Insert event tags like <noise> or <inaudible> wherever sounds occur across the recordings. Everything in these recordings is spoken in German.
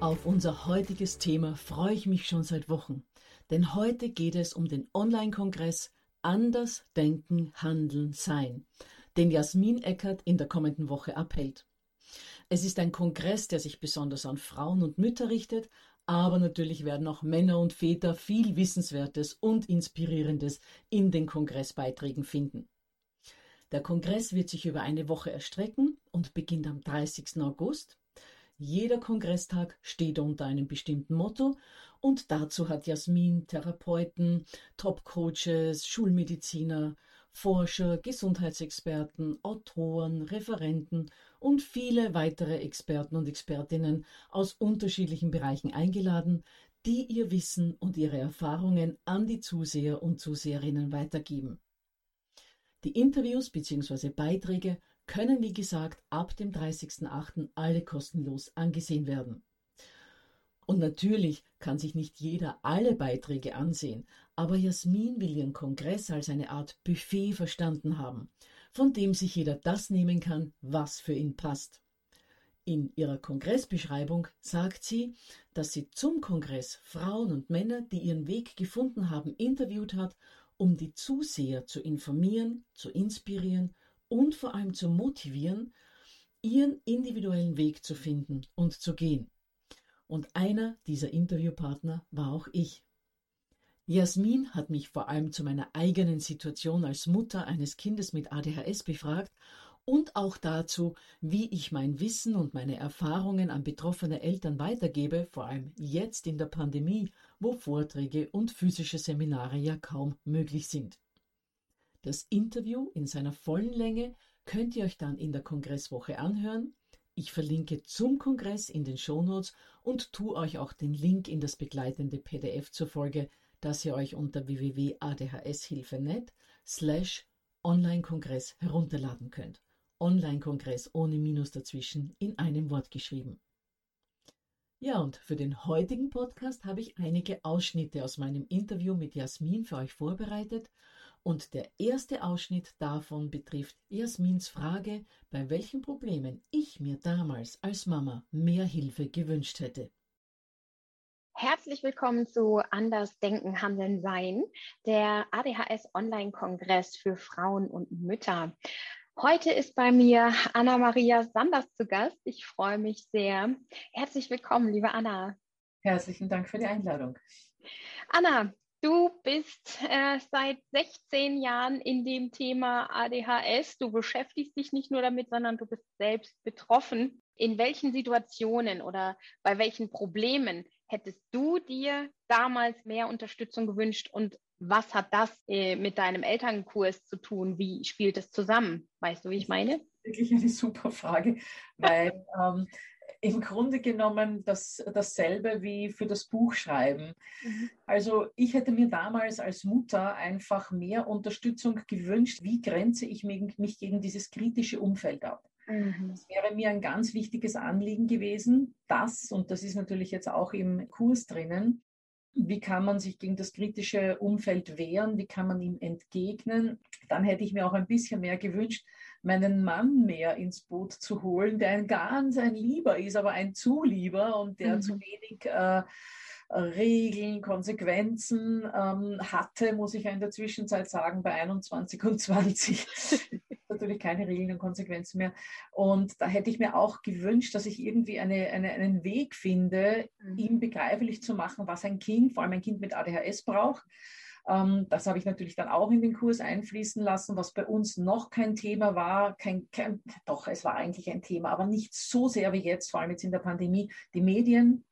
Auf unser heutiges Thema freue ich mich schon seit Wochen, denn heute geht es um den Online-Kongress Anders Denken, Handeln, Sein, den Jasmin Eckert in der kommenden Woche abhält. Es ist ein Kongress, der sich besonders an Frauen und Mütter richtet, aber natürlich werden auch Männer und Väter viel Wissenswertes und Inspirierendes in den Kongressbeiträgen finden. Der Kongress wird sich über eine Woche erstrecken und beginnt am 30. August jeder Kongresstag steht unter einem bestimmten Motto und dazu hat Jasmin Therapeuten, Top-Coaches, Schulmediziner, Forscher, Gesundheitsexperten, Autoren, Referenten und viele weitere Experten und Expertinnen aus unterschiedlichen Bereichen eingeladen, die ihr Wissen und ihre Erfahrungen an die Zuseher und Zuseherinnen weitergeben. Die Interviews bzw. Beiträge können, wie gesagt, ab dem 30.08. alle kostenlos angesehen werden. Und natürlich kann sich nicht jeder alle Beiträge ansehen, aber Jasmin will ihren Kongress als eine Art Buffet verstanden haben, von dem sich jeder das nehmen kann, was für ihn passt. In ihrer Kongressbeschreibung sagt sie, dass sie zum Kongress Frauen und Männer, die ihren Weg gefunden haben, interviewt hat, um die Zuseher zu informieren, zu inspirieren und vor allem zu motivieren, ihren individuellen Weg zu finden und zu gehen. Und einer dieser Interviewpartner war auch ich. Jasmin hat mich vor allem zu meiner eigenen Situation als Mutter eines Kindes mit ADHS befragt und auch dazu, wie ich mein Wissen und meine Erfahrungen an betroffene Eltern weitergebe, vor allem jetzt in der Pandemie, wo Vorträge und physische Seminare ja kaum möglich sind. Das Interview in seiner vollen Länge könnt ihr euch dann in der Kongresswoche anhören. Ich verlinke zum Kongress in den Shownotes und tue euch auch den Link in das begleitende PDF zur Folge, das ihr euch unter www.adhshilfe.net slash Online-Kongress herunterladen könnt. Online-Kongress ohne Minus dazwischen in einem Wort geschrieben. Ja, und für den heutigen Podcast habe ich einige Ausschnitte aus meinem Interview mit Jasmin für euch vorbereitet und der erste Ausschnitt davon betrifft Jasmins Frage, bei welchen Problemen ich mir damals als Mama mehr Hilfe gewünscht hätte. Herzlich willkommen zu Anders Denken, Handeln, Sein, der ADHS Online-Kongress für Frauen und Mütter. Heute ist bei mir Anna-Maria Sanders zu Gast. Ich freue mich sehr. Herzlich willkommen, liebe Anna. Herzlichen Dank für die Einladung. Anna, Du bist äh, seit 16 Jahren in dem Thema ADHS. Du beschäftigst dich nicht nur damit, sondern du bist selbst betroffen. In welchen Situationen oder bei welchen Problemen hättest du dir damals mehr Unterstützung gewünscht und was hat das äh, mit deinem Elternkurs zu tun? Wie spielt es zusammen? Weißt du, wie ich meine? Wirklich eine super Frage, weil ähm, im Grunde genommen das, dasselbe wie für das Buchschreiben. Mhm. Also ich hätte mir damals als Mutter einfach mehr Unterstützung gewünscht. Wie grenze ich mich, mich gegen dieses kritische Umfeld ab? Mhm. Das wäre mir ein ganz wichtiges Anliegen gewesen, das, und das ist natürlich jetzt auch im Kurs drinnen, wie kann man sich gegen das kritische Umfeld wehren, wie kann man ihm entgegnen. Dann hätte ich mir auch ein bisschen mehr gewünscht, meinen Mann mehr ins Boot zu holen, der ein ganz ein Lieber ist, aber ein zu lieber und der mhm. zu wenig äh, Regeln, Konsequenzen ähm, hatte, muss ich ja in der Zwischenzeit sagen, bei 21 und 20. <laughs> natürlich keine Regeln und Konsequenzen mehr. Und da hätte ich mir auch gewünscht, dass ich irgendwie eine, eine, einen Weg finde, mhm. ihm begreiflich zu machen, was ein Kind, vor allem ein Kind mit ADHS braucht. Ähm, das habe ich natürlich dann auch in den Kurs einfließen lassen, was bei uns noch kein Thema war. Kein, kein, doch, es war eigentlich ein Thema, aber nicht so sehr wie jetzt, vor allem jetzt in der Pandemie. Die Medien,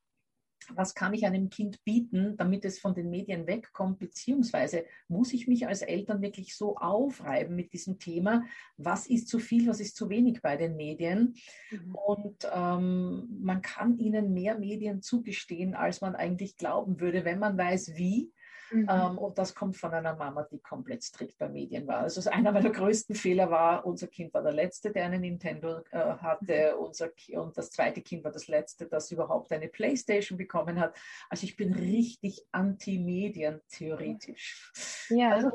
was kann ich einem Kind bieten, damit es von den Medien wegkommt, beziehungsweise muss ich mich als Eltern wirklich so aufreiben mit diesem Thema, was ist zu viel, was ist zu wenig bei den Medien. Mhm. Und ähm, man kann ihnen mehr Medien zugestehen, als man eigentlich glauben würde, wenn man weiß, wie. Mhm. Ähm, und das kommt von einer Mama, die komplett strikt bei Medien war. Also einer meiner größten Fehler war, unser Kind war der Letzte, der einen Nintendo äh, hatte. Mhm. Unser, und das zweite Kind war das Letzte, das überhaupt eine Playstation bekommen hat. Also ich bin richtig anti-Medien theoretisch. Ja. Also,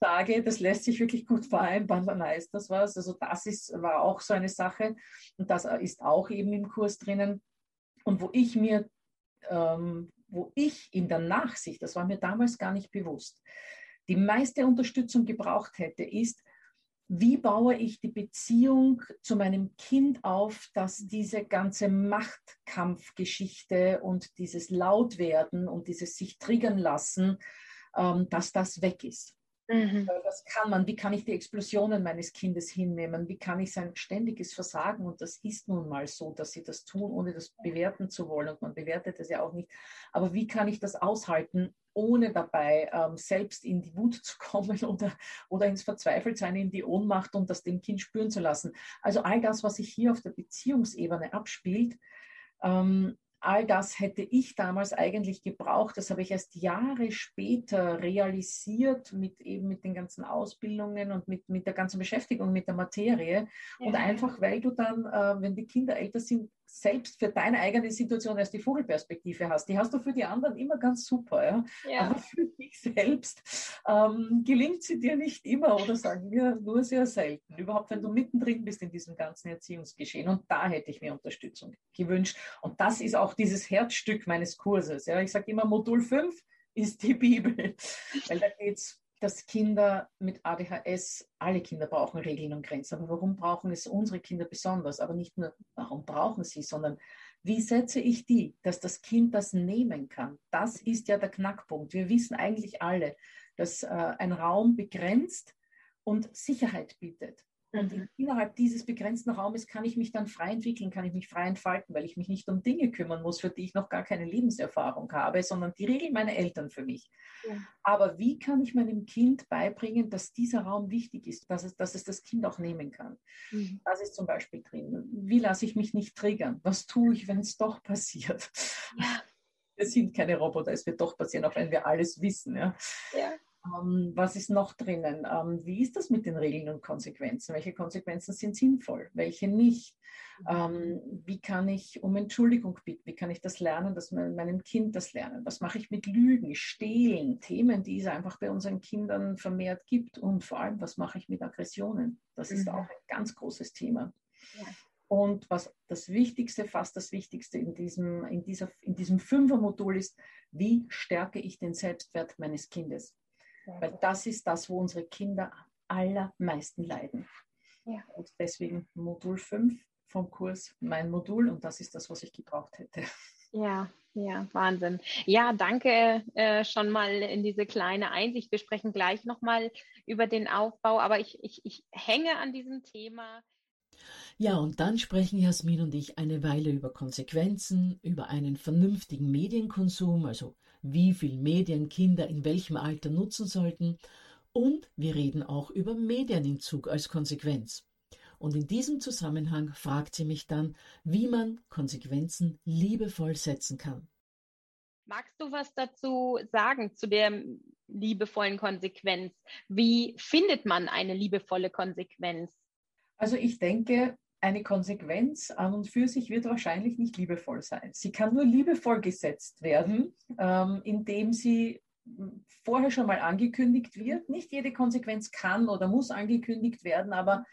sage, das lässt sich wirklich gut vereinbaren, dann heißt das was. Also das ist, war auch so eine Sache und das ist auch eben im Kurs drinnen. Und wo ich mir ähm, wo ich in der Nachsicht, das war mir damals gar nicht bewusst, die meiste Unterstützung gebraucht hätte, ist, wie baue ich die Beziehung zu meinem Kind auf, dass diese ganze Machtkampfgeschichte und dieses Lautwerden und dieses sich triggern lassen, ähm, dass das weg ist. Mhm. Was kann man? Wie kann ich die Explosionen meines Kindes hinnehmen? Wie kann ich sein ständiges Versagen? Und das ist nun mal so, dass sie das tun, ohne das bewerten zu wollen. Und man bewertet es ja auch nicht. Aber wie kann ich das aushalten, ohne dabei ähm, selbst in die Wut zu <laughs> kommen oder, oder ins Verzweifeltsein, in die Ohnmacht und das dem Kind spüren zu lassen? Also all das, was sich hier auf der Beziehungsebene abspielt, ähm, all das hätte ich damals eigentlich gebraucht. Das habe ich erst Jahre später realisiert mit eben mit den ganzen Ausbildungen und mit, mit der ganzen Beschäftigung mit der Materie. Ja. Und einfach, weil du dann, äh, wenn die Kinder älter sind, selbst für deine eigene Situation erst die Vogelperspektive hast. Die hast du für die anderen immer ganz super, ja. ja. Aber für dich selbst ähm, gelingt sie dir nicht immer oder sagen wir nur sehr selten. Überhaupt, wenn du mittendrin bist in diesem ganzen Erziehungsgeschehen. Und da hätte ich mir Unterstützung gewünscht. Und das ist auch dieses Herzstück meines Kurses. Ja. Ich sage immer, Modul 5 ist die Bibel, <laughs> weil da geht es dass Kinder mit ADHS, alle Kinder brauchen Regeln und Grenzen. Aber warum brauchen es unsere Kinder besonders? Aber nicht nur, warum brauchen sie, sondern wie setze ich die, dass das Kind das nehmen kann? Das ist ja der Knackpunkt. Wir wissen eigentlich alle, dass äh, ein Raum begrenzt und Sicherheit bietet. Und mhm. innerhalb dieses begrenzten Raumes kann ich mich dann frei entwickeln, kann ich mich frei entfalten, weil ich mich nicht um Dinge kümmern muss, für die ich noch gar keine Lebenserfahrung habe, sondern die regeln meine Eltern für mich. Ja. Aber wie kann ich meinem Kind beibringen, dass dieser Raum wichtig ist, dass es, dass es das Kind auch nehmen kann? Mhm. Das ist zum Beispiel drin. Wie lasse ich mich nicht triggern? Was tue ich, wenn es doch passiert? Ja. Wir sind keine Roboter, es wird doch passieren, auch wenn wir alles wissen. Ja. ja. Ähm, was ist noch drinnen? Ähm, wie ist das mit den Regeln und Konsequenzen? Welche Konsequenzen sind sinnvoll? Welche nicht? Ähm, wie kann ich um Entschuldigung bitten? Wie kann ich das lernen, dass mein, meinem Kind das lernen? Was mache ich mit Lügen, Stehlen, Themen, die es einfach bei unseren Kindern vermehrt gibt? Und vor allem, was mache ich mit Aggressionen? Das ist mhm. auch ein ganz großes Thema. Ja. Und was das Wichtigste, fast das Wichtigste in diesem, in dieser, in diesem Fünfer-Modul ist, wie stärke ich den Selbstwert meines Kindes? Weil das ist das, wo unsere Kinder am allermeisten leiden. Ja. Und deswegen Modul 5 vom Kurs mein Modul und das ist das, was ich gebraucht hätte. Ja, ja, Wahnsinn. Ja, danke äh, schon mal in diese kleine Einsicht. Wir sprechen gleich nochmal über den Aufbau, aber ich, ich, ich hänge an diesem Thema. Ja, und dann sprechen Jasmin und ich eine Weile über Konsequenzen, über einen vernünftigen Medienkonsum, also wie viel Medien Kinder in welchem Alter nutzen sollten, und wir reden auch über Medienentzug als Konsequenz. Und in diesem Zusammenhang fragt sie mich dann, wie man Konsequenzen liebevoll setzen kann. Magst du was dazu sagen zu der liebevollen Konsequenz? Wie findet man eine liebevolle Konsequenz? Also ich denke, eine Konsequenz an und für sich wird wahrscheinlich nicht liebevoll sein. Sie kann nur liebevoll gesetzt werden, ähm, indem sie vorher schon mal angekündigt wird. Nicht jede Konsequenz kann oder muss angekündigt werden, aber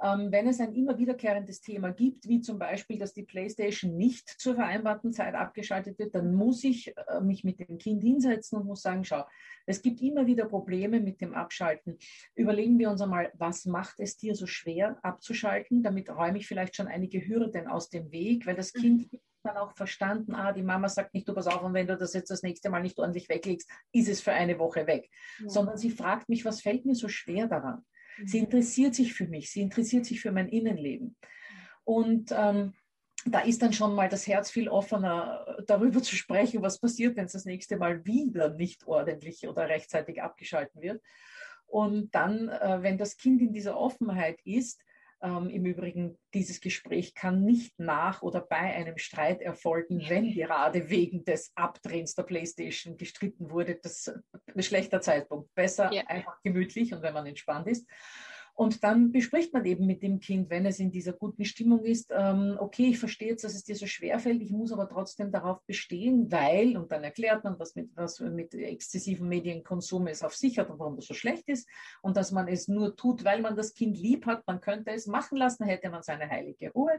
ähm, wenn es ein immer wiederkehrendes Thema gibt, wie zum Beispiel, dass die PlayStation nicht zur vereinbarten Zeit abgeschaltet wird, dann muss ich äh, mich mit dem Kind hinsetzen und muss sagen, schau, es gibt immer wieder Probleme mit dem Abschalten. Überlegen wir uns einmal, was macht es dir so schwer abzuschalten? Damit räume ich vielleicht schon einige Hürden aus dem Weg, weil das Kind mhm. dann auch verstanden, ah, die Mama sagt nicht, du pass auf, und wenn du das jetzt das nächste Mal nicht ordentlich weglegst, ist es für eine Woche weg. Ja. Sondern sie fragt mich, was fällt mir so schwer daran? Sie interessiert sich für mich, sie interessiert sich für mein Innenleben. Und ähm, da ist dann schon mal das Herz viel offener, darüber <laughs> zu sprechen, was passiert, wenn es das nächste Mal wieder nicht ordentlich oder rechtzeitig abgeschalten wird. Und dann, äh, wenn das Kind in dieser Offenheit ist, ähm, Im Übrigen, dieses Gespräch kann nicht nach oder bei einem Streit erfolgen, wenn gerade wegen des Abdrehens der Playstation gestritten wurde. Das ist ein schlechter Zeitpunkt. Besser ja. einfach gemütlich und wenn man entspannt ist. Und dann bespricht man eben mit dem Kind, wenn es in dieser guten Stimmung ist, ähm, okay, ich verstehe jetzt, dass es dir so schwer fällt, ich muss aber trotzdem darauf bestehen, weil, und dann erklärt man, was mit, was mit exzessivem Medienkonsum es auf sich hat und warum das so schlecht ist und dass man es nur tut, weil man das Kind lieb hat, man könnte es machen lassen, hätte man seine heilige Ruhe.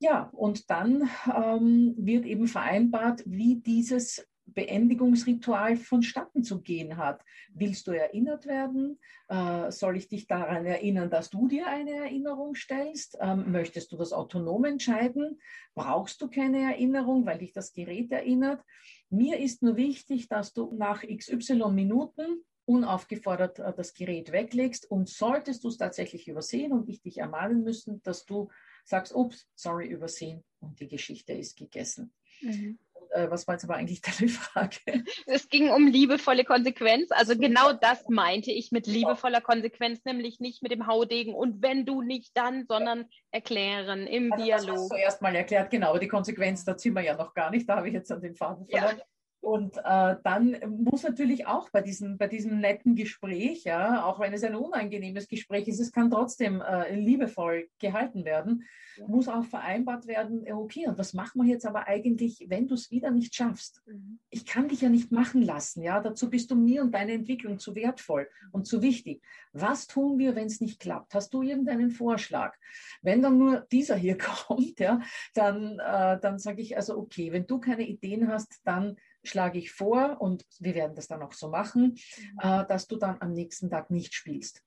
Ja, und dann ähm, wird eben vereinbart, wie dieses Beendigungsritual vonstatten zu gehen hat. Willst du erinnert werden? Äh, soll ich dich daran erinnern, dass du dir eine Erinnerung stellst? Ähm, möchtest du das autonom entscheiden? Brauchst du keine Erinnerung, weil dich das Gerät erinnert? Mir ist nur wichtig, dass du nach XY Minuten unaufgefordert äh, das Gerät weglegst und solltest du es tatsächlich übersehen und ich dich ermahnen müssen, dass du sagst, ups, sorry, übersehen und die Geschichte ist gegessen. Mhm. Äh, was war jetzt aber eigentlich <laughs> deine Frage? Es ging um liebevolle Konsequenz. Also genau das meinte ich mit liebevoller Konsequenz, nämlich nicht mit dem Haudegen und wenn du nicht dann, sondern erklären im also Dialog. Das hast du erst mal erklärt, genau, aber die Konsequenz, da ziehen wir ja noch gar nicht, da habe ich jetzt an den Faden verloren. Ja. Und äh, dann muss natürlich auch bei diesem, bei diesem netten Gespräch, ja, auch wenn es ein unangenehmes Gespräch ist, es kann trotzdem äh, liebevoll gehalten werden, ja. muss auch vereinbart werden, okay, und was machen wir jetzt aber eigentlich, wenn du es wieder nicht schaffst? Mhm. Ich kann dich ja nicht machen lassen, ja, dazu bist du mir und deine Entwicklung zu wertvoll und zu wichtig. Was tun wir, wenn es nicht klappt? Hast du irgendeinen Vorschlag? Wenn dann nur dieser hier <laughs> kommt, ja, dann, äh, dann sage ich also, okay, wenn du keine Ideen hast, dann schlage ich vor, und wir werden das dann auch so machen, mhm. äh, dass du dann am nächsten Tag nicht spielst.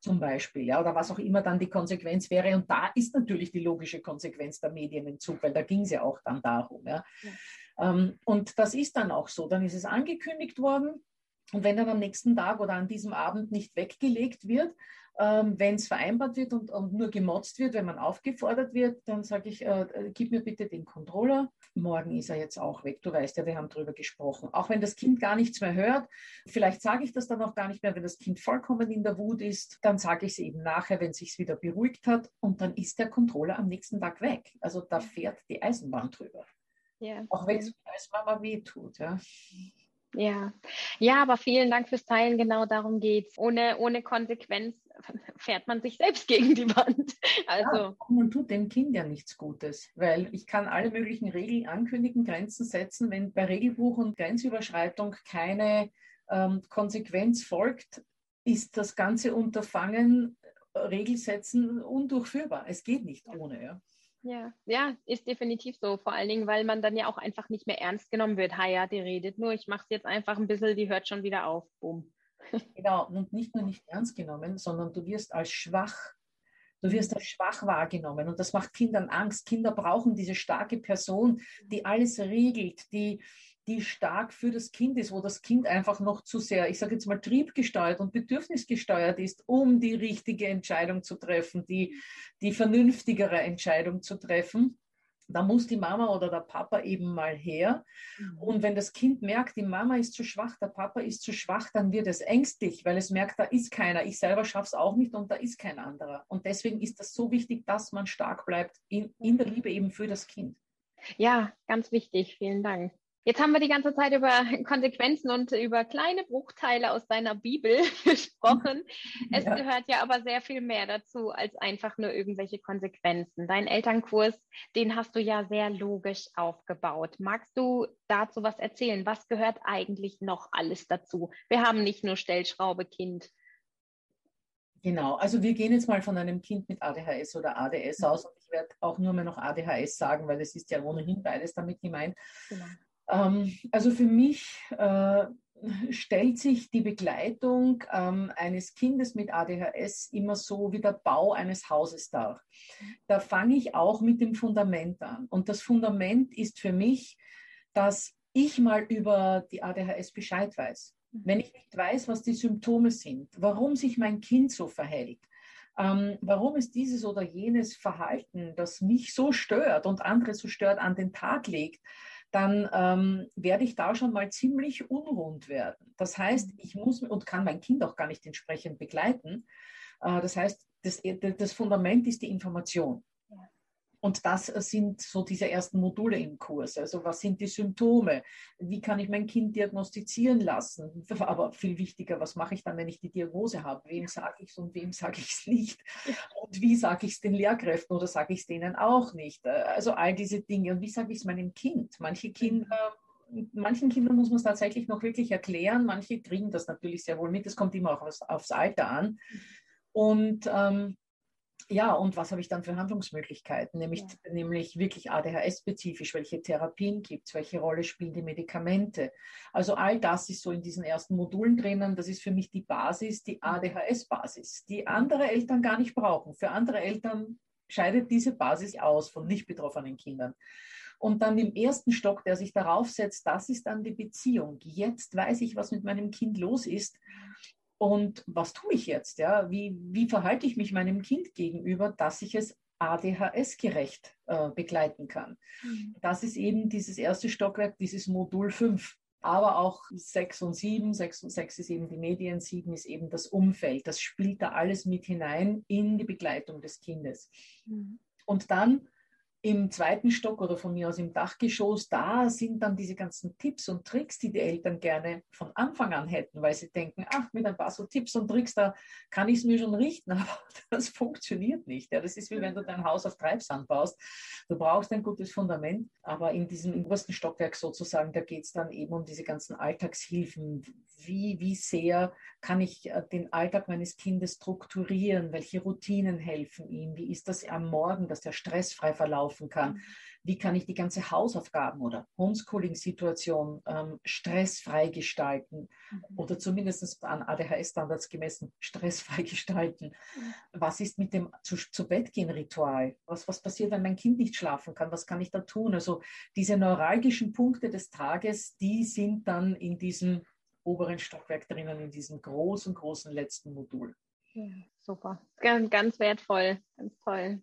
Zum Beispiel, ja, oder was auch immer dann die Konsequenz wäre. Und da ist natürlich die logische Konsequenz der Medienentzug, weil da ging es ja auch dann darum. Ja. ja. Ähm, und das ist dann auch so. Dann ist es angekündigt worden. Und wenn dann am nächsten Tag oder an diesem Abend nicht weggelegt wird, ähm, wenn es vereinbart wird und, und, nur gemotzt wird, wenn man aufgefordert wird, dann sage ich, äh, äh, gib mir bitte den Controller. Morgen ist er jetzt auch weg. Du weißt ja, wir haben darüber gesprochen. Auch wenn das Kind gar nichts mehr hört, vielleicht sage ich das dann auch gar nicht mehr, wenn das Kind vollkommen in der Wut ist, dann sage ich es eben nachher, wenn es sich wieder beruhigt hat und dann ist der Controller am nächsten Tag weg. Also da fährt die Eisenbahn drüber. Ja. Auch wenn es als Mama weh tut. Ja. Ja, ja, aber vielen Dank fürs Teilen. Genau darum geht's. Ohne, ohne Konsequenz fährt man sich selbst <laughs> gegen die Wand. Also ja, man tut dem Kind ja nichts Gutes, weil ich kann alle möglichen Regeln ankündigen, Grenzen setzen. Wenn bei Regelbuch und Grenzüberschreitung keine ähm, Konsequenz folgt, ist das ganze Unterfangen, Regelsetzen undurchführbar. Es geht nicht ohne. Ja. Ja, ja, ist definitiv so. Vor allen Dingen, weil man dann ja auch einfach nicht mehr ernst genommen wird. Ha ja, die redet nur, ich mache es jetzt einfach ein bisschen, die hört schon wieder auf. Bumm. Genau, und nicht nur nicht ernst genommen, sondern du wirst als schwach, du wirst als schwach wahrgenommen. Und das macht Kindern Angst. Kinder brauchen diese starke Person, die alles regelt, die die stark für das Kind ist, wo das Kind einfach noch zu sehr, ich sage jetzt mal, triebgesteuert und bedürfnisgesteuert ist, um die richtige Entscheidung zu treffen, die, die vernünftigere Entscheidung zu treffen. Da muss die Mama oder der Papa eben mal her. Mhm. Und wenn das Kind merkt, die Mama ist zu schwach, der Papa ist zu schwach, dann wird es ängstlich, weil es merkt, da ist keiner. Ich selber schaffe es auch nicht und da ist kein anderer. Und deswegen ist das so wichtig, dass man stark bleibt in, in der Liebe eben für das Kind. Ja, ganz wichtig. Vielen Dank. Jetzt haben wir die ganze Zeit über <laughs> Konsequenzen und über kleine Bruchteile aus deiner Bibel <laughs> gesprochen. <laughs> Es ja. gehört ja aber sehr viel mehr dazu als einfach nur irgendwelche Konsequenzen. Dein Elternkurs, den hast du ja sehr logisch aufgebaut. Magst du dazu was erzählen? Was gehört eigentlich noch alles dazu? Wir haben nicht nur Stellschraube Kind. Genau, also wir gehen jetzt mal von einem Kind mit ADHS oder ADS aus und ich werde auch nur mehr noch ADHS sagen, weil es ist ja ohnehin beides damit gemeint. Genau. Ähm, also für mich äh, stellt sich die Begleitung ähm, eines Kindes mit ADHS immer so wie der Bau eines Hauses dar. Da fange ich auch mit dem Fundament an. Und das Fundament ist für mich, dass ich mal über die ADHS Bescheid weiß. Wenn ich nicht weiß, was die Symptome sind, warum sich mein Kind so verhält, ähm, warum es dieses oder jenes Verhalten, das mich so stört und andere so stört, an den Tag legt, dann ähm, werde ich da schon mal ziemlich unrund werden. Das heißt, ich muss und kann mein Kind auch gar nicht entsprechend begleiten. Äh, das heißt, das, das Fundament ist die Information. Und das sind so diese ersten Module im Kurs. Also was sind die Symptome? Wie kann ich mein Kind diagnostizieren lassen? <laughs> Aber viel wichtiger, was mache ich dann, wenn ich die Diagnose habe? Wem sage ich es und wem sage ich es nicht? Und wie sage ich es den Lehrkräften oder sage ich es denen auch nicht? Also all diese Dinge. Und wie sage ich es meinem Kind? Manche Kinder manchen Kindern muss man es tatsächlich noch wirklich erklären. Manche kriegen das natürlich sehr wohl mit. Es kommt immer auch aufs, aufs Alter an. Und ähm, ja, und was habe ich dann für Handlungsmöglichkeiten? Nämlich, ja. nämlich wirklich ADHS-spezifisch, welche Therapien gibt es, welche Rolle spielen die Medikamente? Also all das ist so in diesen ersten Modulen drinnen. Das ist für mich die Basis, die ADHS-Basis, die andere Eltern gar nicht brauchen. Für andere Eltern scheidet diese Basis aus von nicht betroffenen Kindern. Und dann im ersten Stock, der sich darauf setzt, das ist dann die Beziehung. Jetzt weiß ich, was mit meinem Kind los ist. Und was tue ich jetzt? Ja? Wie, wie verhalte ich mich meinem Kind gegenüber, dass ich es ADHS-gerecht äh, begleiten kann? Mhm. Das ist eben dieses erste Stockwerk, dieses Modul 5. Aber auch 6 und 7, 6 und 6 ist eben die Medien, 7 ist eben das Umfeld. Das spielt da alles mit hinein in die Begleitung des Kindes. Mhm. Und dann im zweiten Stock oder von mir aus im Dachgeschoss, da sind dann diese ganzen Tipps und Tricks, die die Eltern gerne von Anfang an hätten, weil sie denken, ach, mit ein paar so Tipps und Tricks, da kann ich es mir schon richten, <laughs> aber das funktioniert nicht. Ja, das ist wie wenn du dein Haus auf Treibsand baust. Du brauchst ein gutes Fundament, aber in diesem obersten Stockwerk sozusagen, da geht es dann eben um diese ganzen Alltagshilfen. Wie, wie sehr kann ich äh, den Alltag meines Kindes strukturieren? Welche Routinen helfen ihm? Wie ist das am Morgen, dass der stressfrei verlaufen kann? Mhm. Wie kann ich die ganze Hausaufgaben oder Homeschooling-Situation ähm, stressfrei gestalten mhm. oder zumindest an ADHS-Standards gemessen stressfrei <laughs> gestalten? Mhm. Was ist mit dem zu, zu Bett gehen Ritual? Was, was passiert, wenn mein Kind nicht schlafen kann? Was kann ich da tun? Also diese neuralgischen Punkte des Tages, die sind dann in diesem oberen Stockwerk drinnen, in diesem großen, großen letzten Modul. Ja, super. Ganz, ganz wertvoll, ganz toll.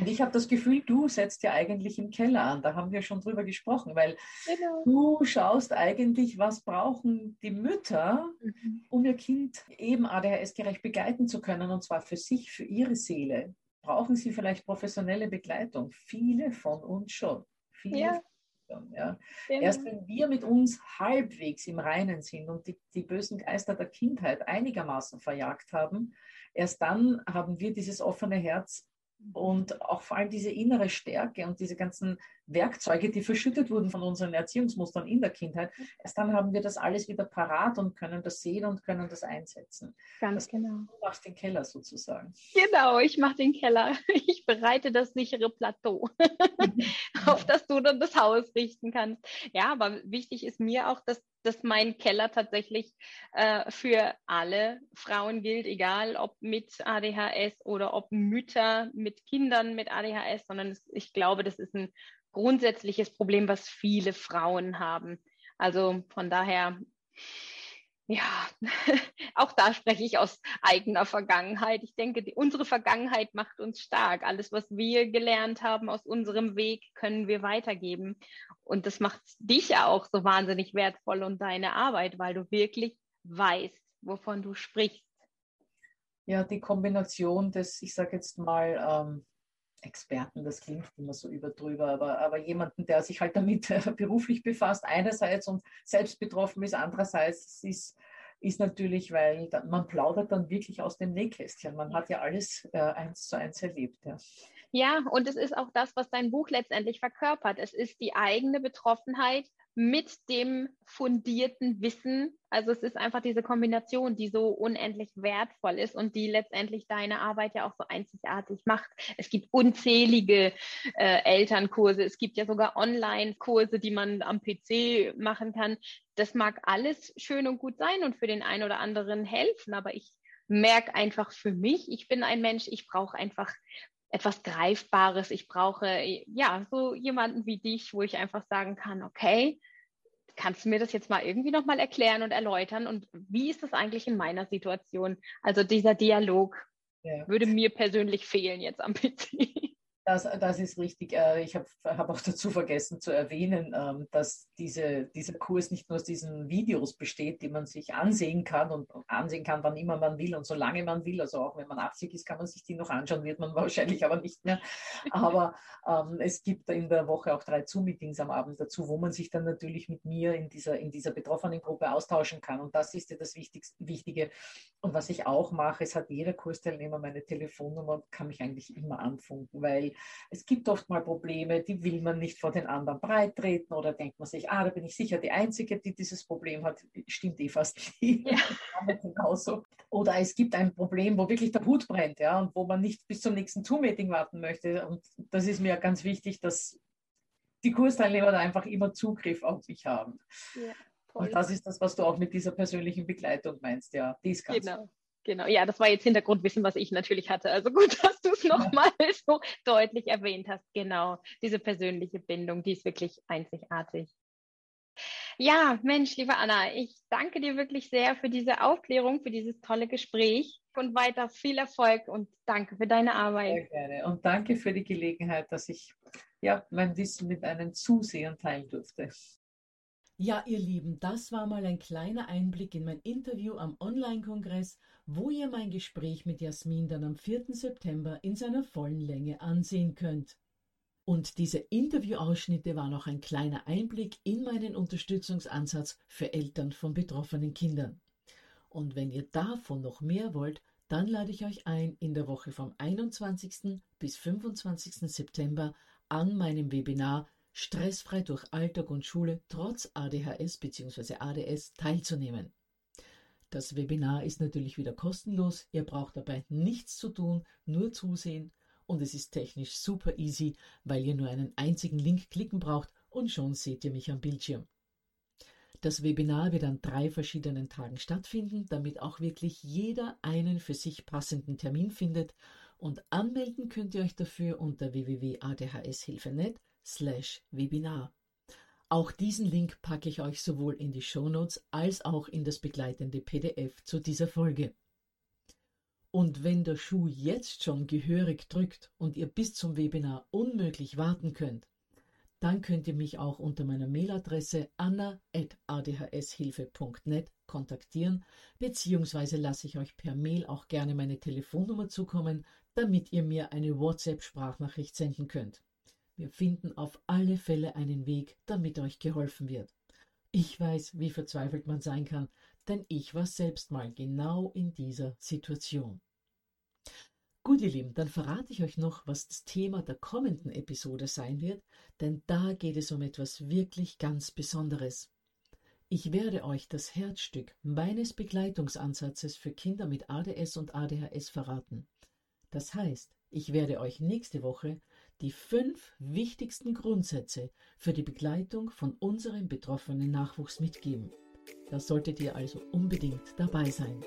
Und ich habe das Gefühl, du setzt ja eigentlich im Keller an. Da haben wir schon drüber gesprochen, weil genau. du schaust eigentlich, was brauchen die Mütter, mhm. um ihr Kind eben ADHS-gerecht begleiten zu können, und zwar für sich, für ihre Seele. Brauchen sie vielleicht professionelle Begleitung? Viele von uns schon. Viele ja. Ja. Genau. Erst wenn wir mit uns halbwegs im Reinen sind und die, die bösen Geister der Kindheit einigermaßen verjagt haben, erst dann haben wir dieses offene Herz und auch vor allem diese innere Stärke und diese ganzen Werkzeuge, die verschüttet wurden von unseren Erziehungsmustern in der Kindheit, erst dann haben wir das alles wieder parat und können das sehen und können das einsetzen. Ganz das, genau. Du machst den Keller sozusagen. Genau, ich mache den Keller. <laughs> Ich bereite das sichere Plateau, <laughs> auf das du dann das Haus richten kannst. Ja, aber wichtig ist mir auch, dass dass mein Keller tatsächlich äh, für alle Frauen gilt, egal ob mit ADHS oder ob Mütter mit Kindern mit ADHS, sondern es, ich glaube, das ist ein grundsätzliches Problem, was viele Frauen haben. Also von daher, ja, <laughs> auch da spreche ich aus eigener Vergangenheit. Ich denke, die, unsere Vergangenheit macht uns stark. Alles, was wir gelernt haben aus unserem Weg, können wir weitergeben. Und das macht dich ja auch so wahnsinnig wertvoll und deine Arbeit, weil du wirklich weißt, wovon du sprichst. Ja, die Kombination des, ich sage jetzt mal, ähm, Experten, das klingt immer so überdrüber, aber, aber jemanden, der sich halt damit <laughs> beruflich befasst, einerseits und selbst betroffen ist, andererseits ist, ist natürlich, weil man plaudert dann wirklich aus dem Nähkästchen. Man hat ja alles äh, eins zu eins erlebt. Ja. Ja, und es ist auch das, was dein Buch letztendlich verkörpert. Es ist die eigene Betroffenheit mit dem fundierten Wissen. Also es ist einfach diese Kombination, die so unendlich wertvoll ist und die letztendlich deine Arbeit ja auch so einzigartig macht. Es gibt unzählige äh, Elternkurse, es gibt ja sogar Online-Kurse, die man am PC machen kann. Das mag alles schön und gut sein und für den einen oder anderen helfen, aber ich merke einfach für mich, ich bin ein Mensch, ich brauche einfach etwas Greifbares. Ich brauche ja so jemanden wie dich, wo ich einfach sagen kann, okay, kannst du mir das jetzt mal irgendwie nochmal erklären und erläutern? Und wie ist das eigentlich in meiner Situation? Also dieser Dialog ja. würde mir persönlich fehlen jetzt am PC. Das, das ist richtig. Äh, ich habe hab auch dazu vergessen zu erwähnen, ähm, dass diese, dieser Kurs nicht nur aus diesen Videos besteht, die man sich ansehen kann und ansehen kann, wann immer man will und solange man will. Also auch wenn man 80 ist, kann man sich die noch anschauen, wird man <laughs> wahrscheinlich aber nicht mehr. Aber ähm, es gibt in der Woche auch drei Zoom-Meetings am Abend dazu, wo man sich dann natürlich mit mir in dieser, in dieser betroffenen Gruppe austauschen kann. Und das ist ja das Wichtige. Und was ich auch mache, es hat jeder Kursteilnehmer meine Telefonnummer und kann mich eigentlich immer anfunken, weil es gibt oft mal Probleme, die will man nicht vor den anderen breit treten oder denkt man sich, ah, da bin ich sicher die Einzige, die dieses Problem hat. Stimmt eh fast nicht. Ja. <laughs> genauso. Oder es gibt ein Problem, wo wirklich der Hut brennt, ja, und wo man nicht bis zum nächsten Zoom-Meeting warten möchte. Und das ist mir ganz wichtig, dass die Kursteilnehmer da einfach immer Zugriff auf mich haben. Ja, und das ist das, was du auch mit dieser persönlichen Begleitung meinst, ja. Die ist ganz genau. Genau, ja, das war jetzt Hintergrundwissen, was ich natürlich hatte. Also gut, <laughs> dass du es nochmal so deutlich erwähnt hast. Genau, diese persönliche Bindung, die ist wirklich einzigartig. Ja, Mensch, liebe Anna, ich danke dir wirklich sehr für diese Aufklärung, für dieses tolle Gespräch und weiter viel Erfolg und danke für deine Arbeit. Sehr gerne und danke für die Gelegenheit, dass ich ja, mein Wissen mit einem Zusehern teilen durfte. Ja, ihr Lieben, das war mal ein kleiner Einblick in mein Interview am Online-Kongress, wo ihr mein Gespräch mit Jasmin dann am 4. September in seiner vollen Länge ansehen könnt. Und diese Interviewausschnitte waren auch ein kleiner Einblick in meinen Unterstützungsansatz für Eltern von betroffenen Kindern. Und wenn ihr davon noch mehr wollt, dann lade ich euch ein, in der Woche vom 21. bis 25. September an meinem Webinar stressfrei durch Alltag und Schule trotz ADHS bzw. ADS teilzunehmen. Das Webinar ist natürlich wieder kostenlos, ihr braucht dabei nichts zu tun, nur zusehen und es ist technisch super easy, weil ihr nur einen einzigen Link klicken braucht und schon seht ihr mich am Bildschirm. Das Webinar wird an drei verschiedenen Tagen stattfinden, damit auch wirklich jeder einen für sich passenden Termin findet und anmelden könnt ihr euch dafür unter www.adhshilfe.net slash Webinar. Auch diesen Link packe ich euch sowohl in die Shownotes als auch in das begleitende PDF zu dieser Folge. Und wenn der Schuh jetzt schon gehörig drückt und ihr bis zum Webinar unmöglich warten könnt, dann könnt ihr mich auch unter meiner Mailadresse anna.adhshilfe.net kontaktieren, beziehungsweise lasse ich euch per Mail auch gerne meine Telefonnummer zukommen, damit ihr mir eine WhatsApp-Sprachnachricht senden könnt. Wir finden auf alle Fälle einen Weg, damit euch geholfen wird. Ich weiß, wie verzweifelt man sein kann, denn ich war selbst mal genau in dieser Situation. Gut, ihr Lieben, dann verrate ich euch noch, was das Thema der kommenden Episode sein wird, denn da geht es um etwas wirklich ganz Besonderes. Ich werde euch das Herzstück meines Begleitungsansatzes für Kinder mit ADS und ADHS verraten. Das heißt, ich werde euch nächste Woche die fünf wichtigsten Grundsätze für die Begleitung von unserem betroffenen Nachwuchs mitgeben. Da solltet ihr also unbedingt dabei sein.